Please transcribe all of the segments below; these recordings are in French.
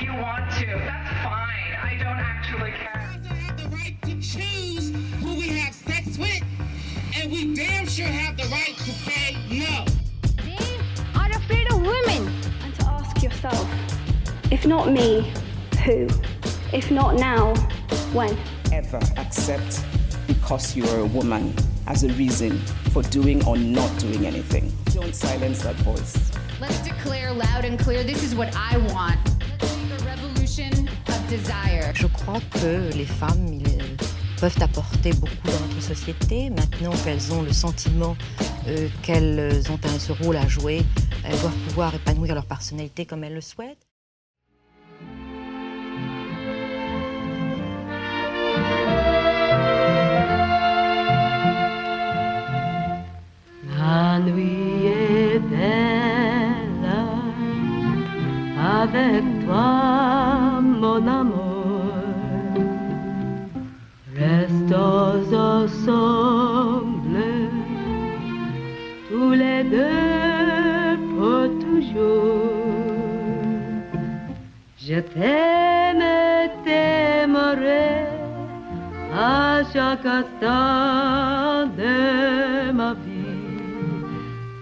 if you want to. That's fine. I don't actually care. We also have the right to choose who we have sex with, and we damn sure have the right to say no. They are afraid of women. And to ask yourself, if not me, who? If not now, when? ever accept because you are a woman as a reason for doing or not doing anything. Don't silence that voice. Let's declare loud and clear this is what I want. Je crois que les femmes peuvent apporter beaucoup dans notre société. Maintenant qu'elles ont le sentiment euh, qu'elles ont un, ce rôle à jouer, elles doivent pouvoir épanouir leur personnalité comme elles le souhaitent.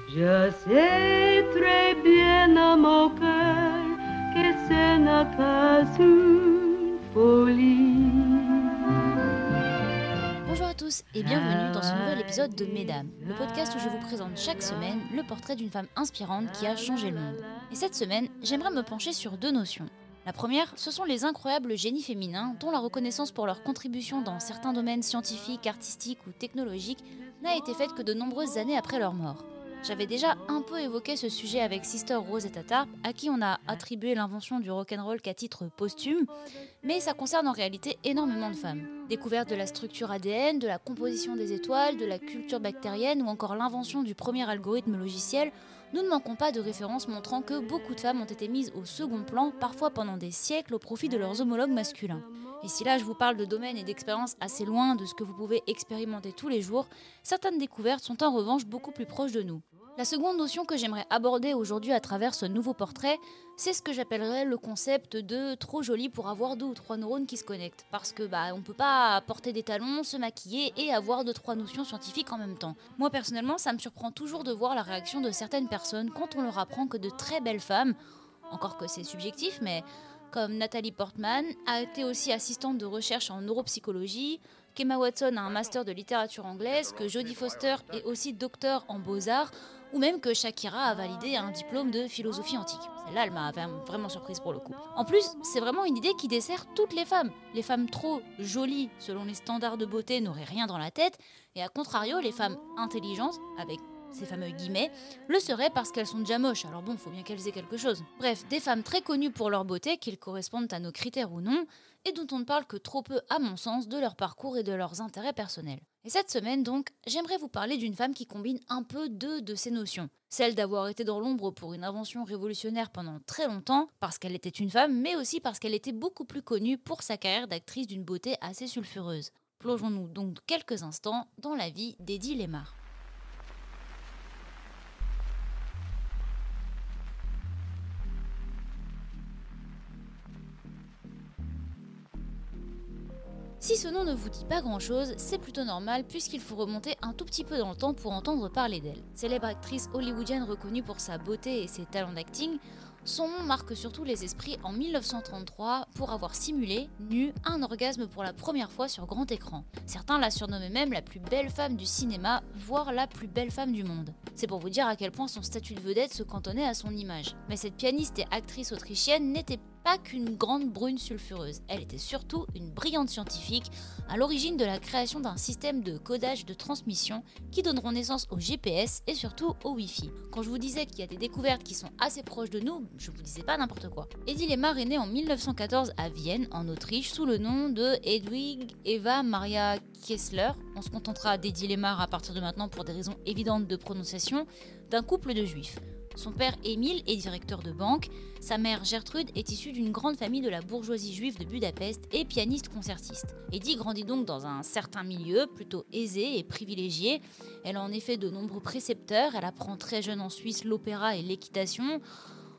Je sais très bien que ce pas. Bonjour à tous et bienvenue dans ce nouvel épisode de Mesdames, le podcast où je vous présente chaque semaine le portrait d'une femme inspirante qui a changé le monde. Et cette semaine, j'aimerais me pencher sur deux notions. La première, ce sont les incroyables génies féminins dont la reconnaissance pour leur contribution dans certains domaines scientifiques, artistiques ou technologiques n'a été faite que de nombreuses années après leur mort. J'avais déjà un peu évoqué ce sujet avec Sister Rosetta Tarp, à qui on a attribué l'invention du rock'n'roll qu'à titre posthume, mais ça concerne en réalité énormément de femmes. Découverte de la structure ADN, de la composition des étoiles, de la culture bactérienne ou encore l'invention du premier algorithme logiciel, nous ne manquons pas de références montrant que beaucoup de femmes ont été mises au second plan, parfois pendant des siècles, au profit de leurs homologues masculins. Et si là je vous parle de domaines et d'expériences assez loin de ce que vous pouvez expérimenter tous les jours, certaines découvertes sont en revanche beaucoup plus proches de nous. La seconde notion que j'aimerais aborder aujourd'hui à travers ce nouveau portrait, c'est ce que j'appellerais le concept de trop joli pour avoir deux ou trois neurones qui se connectent. Parce que bah on peut pas porter des talons, se maquiller et avoir deux trois notions scientifiques en même temps. Moi personnellement, ça me surprend toujours de voir la réaction de certaines personnes quand on leur apprend que de très belles femmes, encore que c'est subjectif, mais comme Nathalie Portman, a été aussi assistante de recherche en neuropsychologie, qu'Emma Watson a un master de littérature anglaise, que Jodie Foster est aussi docteur en beaux-arts, ou même que Shakira a validé un diplôme de philosophie antique. Celle-là, elle m'a vraiment surprise pour le coup. En plus, c'est vraiment une idée qui dessert toutes les femmes. Les femmes trop jolies, selon les standards de beauté, n'auraient rien dans la tête, et à contrario, les femmes intelligentes, avec ces fameux guillemets, le seraient parce qu'elles sont déjà moches. Alors bon, faut bien qu'elles aient quelque chose. Bref, des femmes très connues pour leur beauté, qu'ils correspondent à nos critères ou non, et dont on ne parle que trop peu, à mon sens, de leur parcours et de leurs intérêts personnels. Et cette semaine, donc, j'aimerais vous parler d'une femme qui combine un peu deux de ces notions. Celle d'avoir été dans l'ombre pour une invention révolutionnaire pendant très longtemps, parce qu'elle était une femme, mais aussi parce qu'elle était beaucoup plus connue pour sa carrière d'actrice d'une beauté assez sulfureuse. Plongeons-nous donc quelques instants dans la vie d'Eddie Lemar. Si ce nom ne vous dit pas grand chose, c'est plutôt normal puisqu'il faut remonter un tout petit peu dans le temps pour entendre parler d'elle. Célèbre actrice hollywoodienne reconnue pour sa beauté et ses talents d'acting, son nom marque surtout les esprits en 1933 pour avoir simulé, nu, un orgasme pour la première fois sur grand écran. Certains la surnommaient même la plus belle femme du cinéma, voire la plus belle femme du monde. C'est pour vous dire à quel point son statut de vedette se cantonnait à son image. Mais cette pianiste et actrice autrichienne n'était qu'une grande brune sulfureuse, elle était surtout une brillante scientifique, à l'origine de la création d'un système de codage de transmission qui donneront naissance au GPS et surtout au Wi-Fi. Quand je vous disais qu'il y a des découvertes qui sont assez proches de nous, je vous disais pas n'importe quoi. Eddie Lemar est née en 1914 à Vienne, en Autriche, sous le nom de Hedwig Eva Maria Kessler. On se contentera d'Eddie Lemar à partir de maintenant pour des raisons évidentes de prononciation, d'un couple de juifs. Son père Émile est directeur de banque, sa mère Gertrude est issue d'une grande famille de la bourgeoisie juive de Budapest et pianiste concertiste. Eddie grandit donc dans un certain milieu, plutôt aisé et privilégié. Elle a en effet de nombreux précepteurs, elle apprend très jeune en Suisse l'opéra et l'équitation.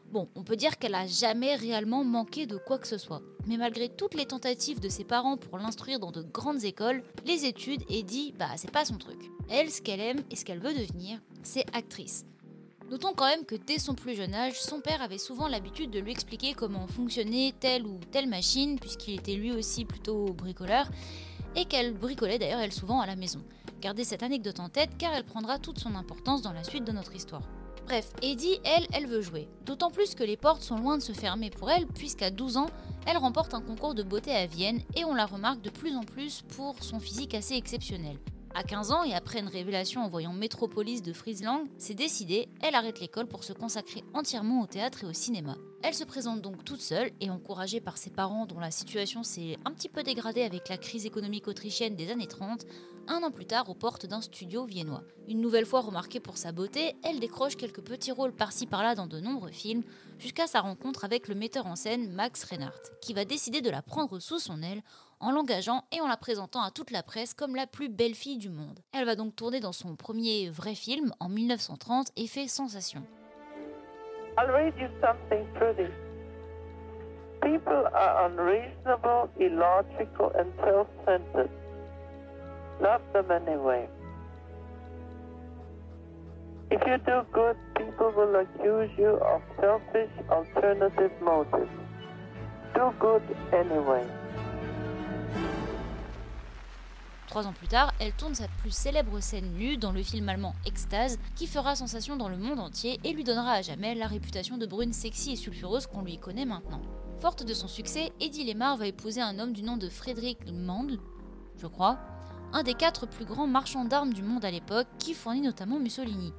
Bon, on peut dire qu'elle a jamais réellement manqué de quoi que ce soit. Mais malgré toutes les tentatives de ses parents pour l'instruire dans de grandes écoles, les études, Eddie, bah c'est pas son truc. Elle, ce qu'elle aime et ce qu'elle veut devenir, c'est actrice. Notons quand même que dès son plus jeune âge, son père avait souvent l'habitude de lui expliquer comment fonctionnait telle ou telle machine, puisqu'il était lui aussi plutôt bricoleur, et qu'elle bricolait d'ailleurs elle souvent à la maison. Gardez cette anecdote en tête car elle prendra toute son importance dans la suite de notre histoire. Bref, Eddie, elle, elle veut jouer. D'autant plus que les portes sont loin de se fermer pour elle, puisqu'à 12 ans, elle remporte un concours de beauté à Vienne et on la remarque de plus en plus pour son physique assez exceptionnel. À 15 ans et après une révélation en voyant Métropolis de Friesland, c'est décidé, elle arrête l'école pour se consacrer entièrement au théâtre et au cinéma. Elle se présente donc toute seule et encouragée par ses parents dont la situation s'est un petit peu dégradée avec la crise économique autrichienne des années 30, un an plus tard aux portes d'un studio viennois. Une nouvelle fois remarquée pour sa beauté, elle décroche quelques petits rôles par-ci par-là dans de nombreux films, jusqu'à sa rencontre avec le metteur en scène Max Reinhardt, qui va décider de la prendre sous son aile en l'engageant et en la présentant à toute la presse comme la plus belle fille du monde. Elle va donc tourner dans son premier vrai film en 1930 et fait sensation. I'll read you something pretty. People are unreasonable, illogical, and self-centered. Love them anyway. If you do good, people will accuse you of selfish, alternative motives. Do good anyway. Trois ans plus tard, elle tourne sa plus célèbre scène nue dans le film allemand Extase, qui fera sensation dans le monde entier et lui donnera à jamais la réputation de brune sexy et sulfureuse qu'on lui connaît maintenant. Forte de son succès, Eddie Lemar va épouser un homme du nom de Frédéric Mandl, je crois, un des quatre plus grands marchands d'armes du monde à l'époque, qui fournit notamment Mussolini.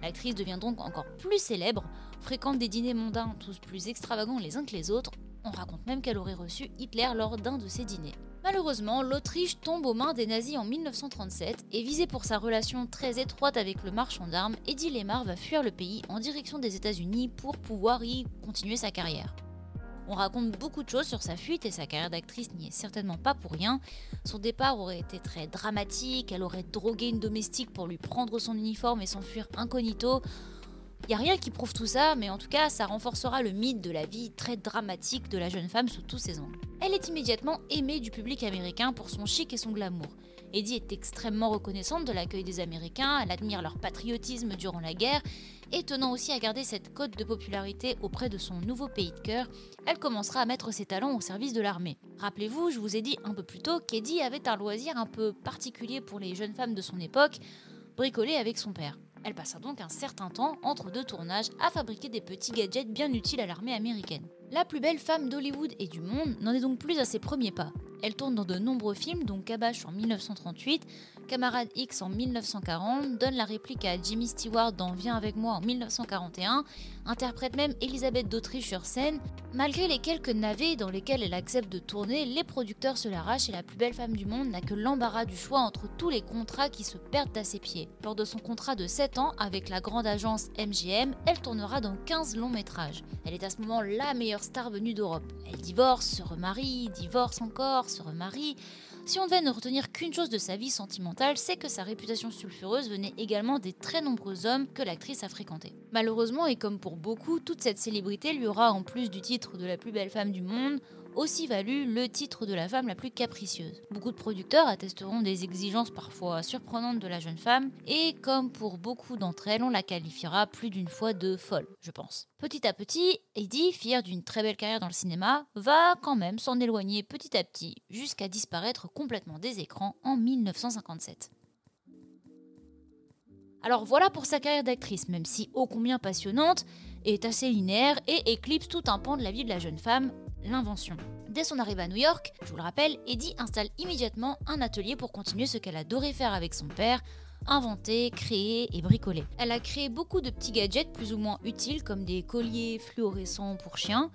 L'actrice devient donc encore plus célèbre, fréquente des dîners mondains tous plus extravagants les uns que les autres, on raconte même qu'elle aurait reçu Hitler lors d'un de ces dîners. Malheureusement, l'Autriche tombe aux mains des nazis en 1937 et visée pour sa relation très étroite avec le marchand d'armes, Eddie Lemar va fuir le pays en direction des États-Unis pour pouvoir y continuer sa carrière. On raconte beaucoup de choses sur sa fuite et sa carrière d'actrice n'y est certainement pas pour rien. Son départ aurait été très dramatique, elle aurait drogué une domestique pour lui prendre son uniforme et s'enfuir incognito. Il n'y a rien qui prouve tout ça, mais en tout cas, ça renforcera le mythe de la vie très dramatique de la jeune femme sous tous ses angles. Elle est immédiatement aimée du public américain pour son chic et son glamour. Eddie est extrêmement reconnaissante de l'accueil des Américains, elle admire leur patriotisme durant la guerre, et tenant aussi à garder cette cote de popularité auprès de son nouveau pays de cœur, elle commencera à mettre ses talents au service de l'armée. Rappelez-vous, je vous ai dit un peu plus tôt qu'Eddie avait un loisir un peu particulier pour les jeunes femmes de son époque, bricoler avec son père. Elle passa donc un certain temps entre deux tournages à fabriquer des petits gadgets bien utiles à l'armée américaine. La plus belle femme d'Hollywood et du monde n'en est donc plus à ses premiers pas. Elle tourne dans de nombreux films, dont Kabash en 1938, Camarade X en 1940, donne la réplique à Jimmy Stewart dans Viens avec moi en 1941, interprète même Elisabeth d'Autriche sur scène. Malgré les quelques navets dans lesquels elle accepte de tourner, les producteurs se l'arrachent et la plus belle femme du monde n'a que l'embarras du choix entre tous les contrats qui se perdent à ses pieds. Lors de son contrat de 7 ans avec la grande agence MGM, elle tournera dans 15 longs métrages. Elle est à ce moment la meilleure star venue d'Europe. Elle divorce, se remarie, divorce encore, se remarie. Si on devait ne retenir qu'une chose de sa vie sentimentale, c'est que sa réputation sulfureuse venait également des très nombreux hommes que l'actrice a fréquentés. Malheureusement, et comme pour beaucoup, toute cette célébrité lui aura, en plus du titre de la plus belle femme du monde, aussi valu le titre de la femme la plus capricieuse. Beaucoup de producteurs attesteront des exigences parfois surprenantes de la jeune femme, et comme pour beaucoup d'entre elles, on la qualifiera plus d'une fois de folle, je pense. Petit à petit, Eddie, fière d'une très belle carrière dans le cinéma, va quand même s'en éloigner petit à petit, jusqu'à disparaître complètement des écrans en 1957. Alors voilà pour sa carrière d'actrice, même si ô combien passionnante, est assez linéaire et éclipse tout un pan de la vie de la jeune femme, l'invention. Dès son arrivée à New York, je vous le rappelle, Eddie installe immédiatement un atelier pour continuer ce qu'elle adorait faire avec son père, inventer, créer et bricoler. Elle a créé beaucoup de petits gadgets plus ou moins utiles comme des colliers fluorescents pour chiens,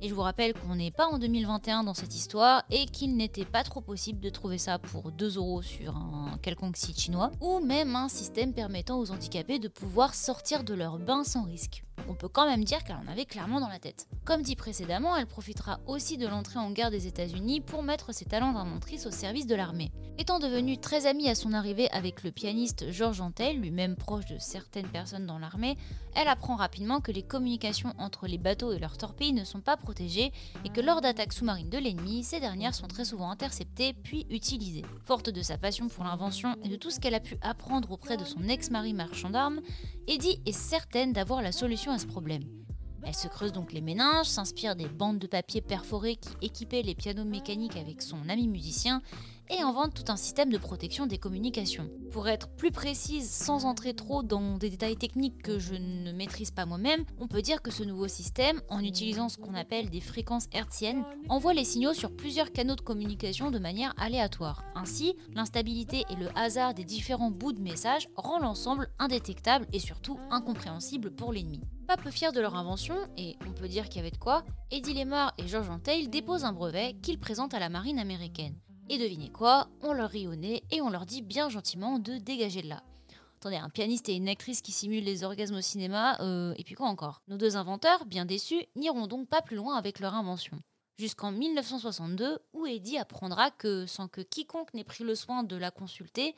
Et je vous rappelle qu'on n'est pas en 2021 dans cette histoire et qu'il n'était pas trop possible de trouver ça pour 2 euros sur un quelconque site chinois, ou même un système permettant aux handicapés de pouvoir sortir de leur bain sans risque. On peut quand même dire qu'elle en avait clairement dans la tête. Comme dit précédemment, elle profitera aussi de l'entrée en guerre des États-Unis pour mettre ses talents d'inventrice au service de l'armée. Étant devenue très amie à son arrivée avec le pianiste Georges Antel, lui-même proche de certaines personnes dans l'armée, elle apprend rapidement que les communications entre les bateaux et leurs torpilles ne sont pas protégées et que lors d'attaques sous-marines de l'ennemi, ces dernières sont très souvent interceptées puis utilisées. Forte de sa passion pour l'invention et de tout ce qu'elle a pu apprendre auprès de son ex-mari marchand d'armes, Eddie est certaine d'avoir la solution à ce problème. Elle se creuse donc les méninges, s'inspire des bandes de papier perforées qui équipaient les pianos mécaniques avec son ami musicien et invente tout un système de protection des communications. Pour être plus précise, sans entrer trop dans des détails techniques que je ne maîtrise pas moi-même, on peut dire que ce nouveau système, en utilisant ce qu'on appelle des fréquences hertziennes, envoie les signaux sur plusieurs canaux de communication de manière aléatoire. Ainsi, l'instabilité et le hasard des différents bouts de message rend l'ensemble indétectable et surtout incompréhensible pour l'ennemi. Pas peu fiers de leur invention, et on peut dire qu'il y avait de quoi, Eddie Lemar et George Antheil déposent un brevet qu'ils présentent à la marine américaine. Et devinez quoi On leur rit au nez et on leur dit bien gentiment de dégager de là. Attendez, un pianiste et une actrice qui simulent les orgasmes au cinéma, euh, et puis quoi encore? Nos deux inventeurs, bien déçus, n'iront donc pas plus loin avec leur invention. Jusqu'en 1962, où Eddie apprendra que, sans que quiconque n'ait pris le soin de la consulter,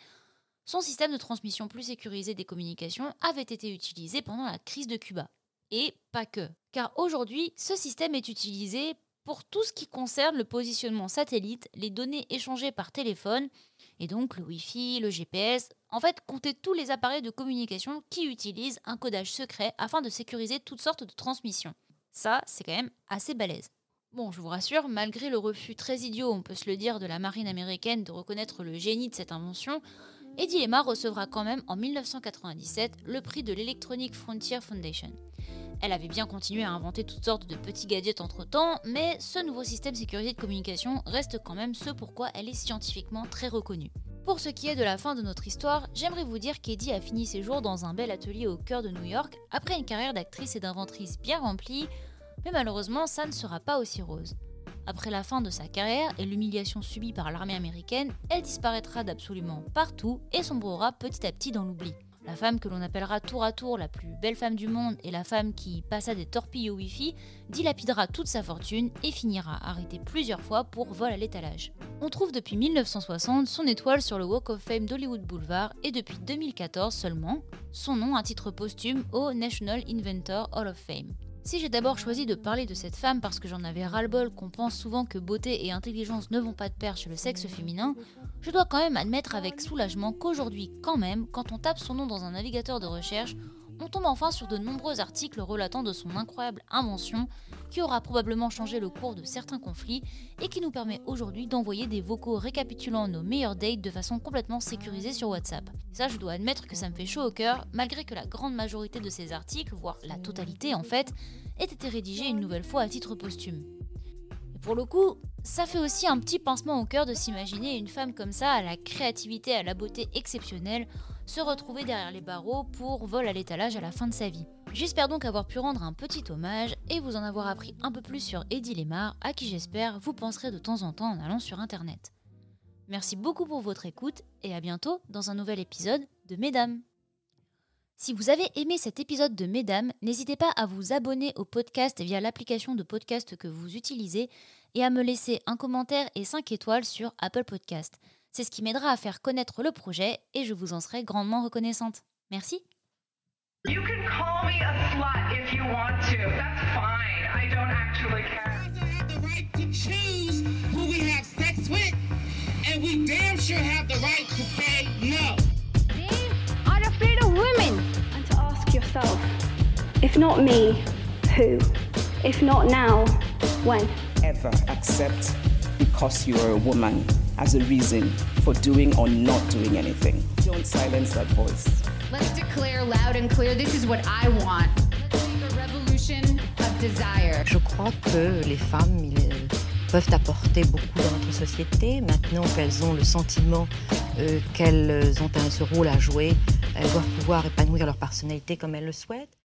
son système de transmission plus sécurisé des communications avait été utilisé pendant la crise de Cuba. Et pas que. Car aujourd'hui, ce système est utilisé pour tout ce qui concerne le positionnement satellite, les données échangées par téléphone, et donc le Wi-Fi, le GPS, en fait, compter tous les appareils de communication qui utilisent un codage secret afin de sécuriser toutes sortes de transmissions. Ça, c'est quand même assez balèze. Bon, je vous rassure, malgré le refus très idiot, on peut se le dire, de la marine américaine de reconnaître le génie de cette invention, Eddie Lemar recevra quand même en 1997 le prix de l'Electronic Frontier Foundation. Elle avait bien continué à inventer toutes sortes de petits gadgets entre-temps, mais ce nouveau système sécurisé de communication reste quand même ce pourquoi elle est scientifiquement très reconnue. Pour ce qui est de la fin de notre histoire, j'aimerais vous dire qu'Eddie a fini ses jours dans un bel atelier au cœur de New York, après une carrière d'actrice et d'inventrice bien remplie, mais malheureusement ça ne sera pas aussi rose. Après la fin de sa carrière et l'humiliation subie par l'armée américaine, elle disparaîtra d'absolument partout et sombrera petit à petit dans l'oubli. La femme que l'on appellera tour à tour la plus belle femme du monde et la femme qui passa des torpilles au Wi-Fi dilapidera toute sa fortune et finira arrêtée plusieurs fois pour vol à l'étalage. On trouve depuis 1960 son étoile sur le Walk of Fame d'Hollywood Boulevard et depuis 2014 seulement son nom à titre posthume au National Inventor Hall of Fame. Si j'ai d'abord choisi de parler de cette femme parce que j'en avais ras-le-bol qu'on pense souvent que beauté et intelligence ne vont pas de pair chez le sexe féminin, je dois quand même admettre avec soulagement qu'aujourd'hui, quand même, quand on tape son nom dans un navigateur de recherche, on tombe enfin sur de nombreux articles relatant de son incroyable invention qui aura probablement changé le cours de certains conflits et qui nous permet aujourd'hui d'envoyer des vocaux récapitulant nos meilleurs dates de façon complètement sécurisée sur WhatsApp. ça, je dois admettre que ça me fait chaud au cœur, malgré que la grande majorité de ces articles, voire la totalité en fait, ait été rédigée une nouvelle fois à titre posthume. Pour le coup, ça fait aussi un petit pincement au cœur de s'imaginer une femme comme ça, à la créativité, à la beauté exceptionnelle, se retrouver derrière les barreaux pour vol à l'étalage à la fin de sa vie. J'espère donc avoir pu rendre un petit hommage et vous en avoir appris un peu plus sur Eddie Lemar, à qui j'espère vous penserez de temps en temps en allant sur internet. Merci beaucoup pour votre écoute et à bientôt dans un nouvel épisode de Mesdames. Si vous avez aimé cet épisode de Mesdames, n'hésitez pas à vous abonner au podcast via l'application de podcast que vous utilisez et à me laisser un commentaire et 5 étoiles sur Apple Podcast. C'est ce qui m'aidera à faire connaître le projet et je vous en serai grandement reconnaissante. Merci. You can call me a slut if you want to. That's fine. I don't actually care. have the right to choose who we have sex with, and we damn sure have the right to say no. Yourself, if not me, who? If not now, when? Ever accept because you are a woman as a reason for doing or not doing anything. Don't silence that voice. Let's declare loud and clear this is what I want. Let's make a revolution of desire. Je crois que les femmes ils, peuvent apporter beaucoup dans notre société. Maintenant qu'elles ont le sentiment euh, qu'elles ont ce rôle à jouer, elles doivent pouvoir épanouir leur personnalité comme elles le souhaitent.